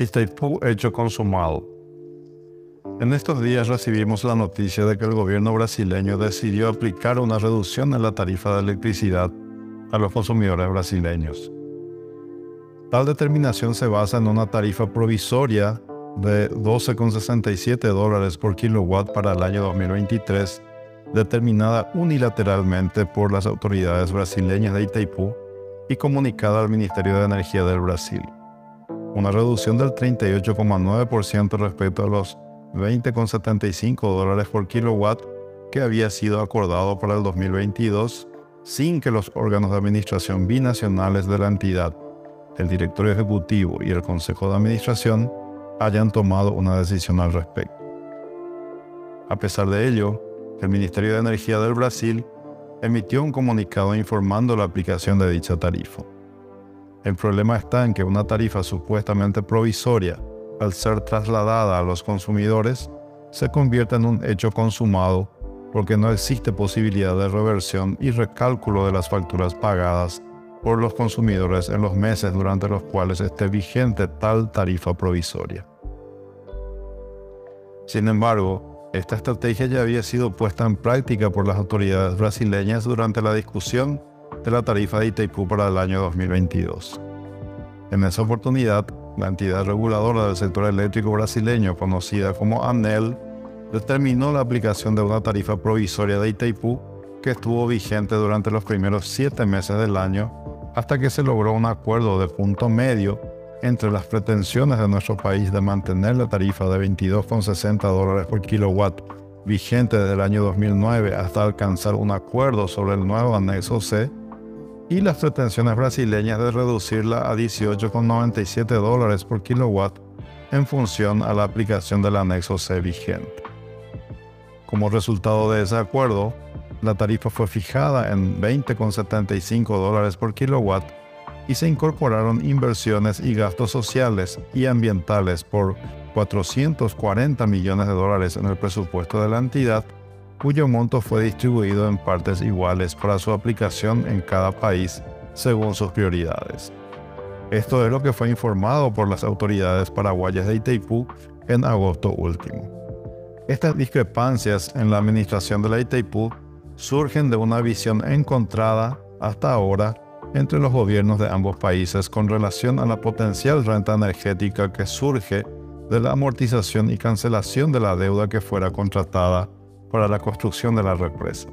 Itaipú hecho consumado. En estos días recibimos la noticia de que el gobierno brasileño decidió aplicar una reducción en la tarifa de electricidad a los consumidores brasileños. Tal determinación se basa en una tarifa provisoria de 12,67 dólares por kilowatt para el año 2023, determinada unilateralmente por las autoridades brasileñas de Itaipú y comunicada al Ministerio de Energía del Brasil. Una reducción del 38,9% respecto a los 20,75 dólares por kilowatt que había sido acordado para el 2022 sin que los órganos de administración binacionales de la entidad, el directorio ejecutivo y el consejo de administración hayan tomado una decisión al respecto. A pesar de ello, el Ministerio de Energía del Brasil emitió un comunicado informando la aplicación de dicha tarifa. El problema está en que una tarifa supuestamente provisoria, al ser trasladada a los consumidores, se convierte en un hecho consumado porque no existe posibilidad de reversión y recálculo de las facturas pagadas por los consumidores en los meses durante los cuales esté vigente tal tarifa provisoria. Sin embargo, esta estrategia ya había sido puesta en práctica por las autoridades brasileñas durante la discusión de la tarifa de Itaipú para el año 2022. En esa oportunidad, la entidad reguladora del sector eléctrico brasileño, conocida como ANEL, determinó la aplicación de una tarifa provisoria de Itaipú que estuvo vigente durante los primeros siete meses del año hasta que se logró un acuerdo de punto medio entre las pretensiones de nuestro país de mantener la tarifa de 22,60 dólares por kilowatt vigente desde el año 2009 hasta alcanzar un acuerdo sobre el nuevo anexo C y las pretensiones brasileñas de reducirla a 18,97 dólares por kilowatt en función a la aplicación del anexo C vigente. Como resultado de ese acuerdo, la tarifa fue fijada en 20,75 dólares por kilowatt y se incorporaron inversiones y gastos sociales y ambientales por 440 millones de dólares en el presupuesto de la entidad, cuyo monto fue distribuido en partes iguales para su aplicación en cada país según sus prioridades. Esto es lo que fue informado por las autoridades paraguayas de Itaipú en agosto último. Estas discrepancias en la administración de la Itaipú surgen de una visión encontrada hasta ahora entre los gobiernos de ambos países con relación a la potencial renta energética que surge de la amortización y cancelación de la deuda que fuera contratada para la construcción de la represa.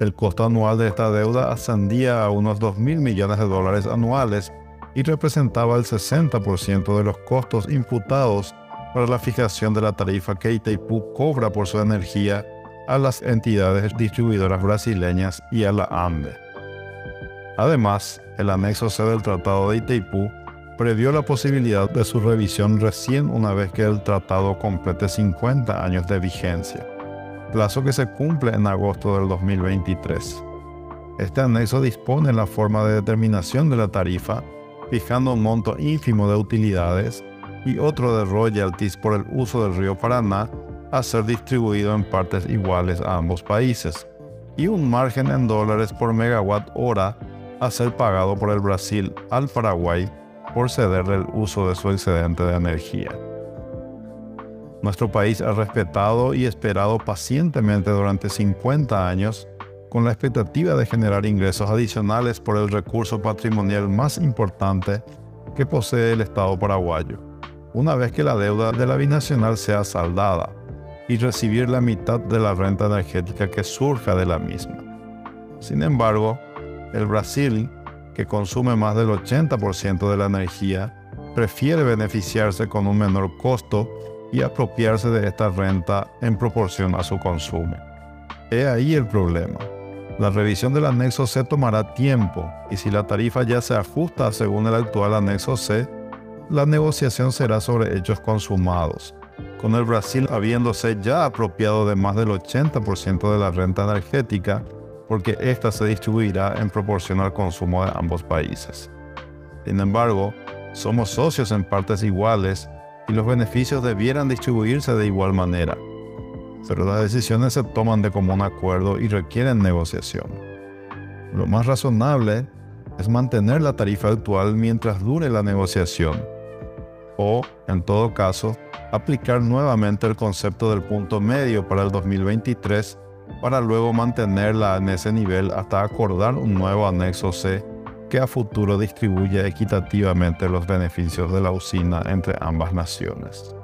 El costo anual de esta deuda ascendía a unos 2 mil millones de dólares anuales y representaba el 60% de los costos imputados para la fijación de la tarifa que Itaipú cobra por su energía a las entidades distribuidoras brasileñas y a la ANDE. Además, el anexo C del Tratado de Itaipú previó la posibilidad de su revisión recién una vez que el tratado complete 50 años de vigencia, plazo que se cumple en agosto del 2023. Este anexo dispone la forma de determinación de la tarifa, fijando un monto ínfimo de utilidades y otro de royalties por el uso del río Paraná a ser distribuido en partes iguales a ambos países, y un margen en dólares por megawatt hora a ser pagado por el Brasil al Paraguay por cederle el uso de su excedente de energía. Nuestro país ha respetado y esperado pacientemente durante 50 años con la expectativa de generar ingresos adicionales por el recurso patrimonial más importante que posee el Estado paraguayo una vez que la deuda de la binacional sea saldada y recibir la mitad de la renta energética que surja de la misma. Sin embargo, el Brasil, que consume más del 80% de la energía, prefiere beneficiarse con un menor costo y apropiarse de esta renta en proporción a su consumo. He ahí el problema. La revisión del anexo C tomará tiempo y si la tarifa ya se ajusta según el actual anexo C, la negociación será sobre hechos consumados, con el Brasil habiéndose ya apropiado de más del 80% de la renta energética, porque ésta se distribuirá en proporción al consumo de ambos países. Sin embargo, somos socios en partes iguales y los beneficios debieran distribuirse de igual manera, pero las decisiones se toman de común acuerdo y requieren negociación. Lo más razonable es mantener la tarifa actual mientras dure la negociación, o, en todo caso, aplicar nuevamente el concepto del punto medio para el 2023 para luego mantenerla en ese nivel hasta acordar un nuevo anexo C que a futuro distribuya equitativamente los beneficios de la usina entre ambas naciones.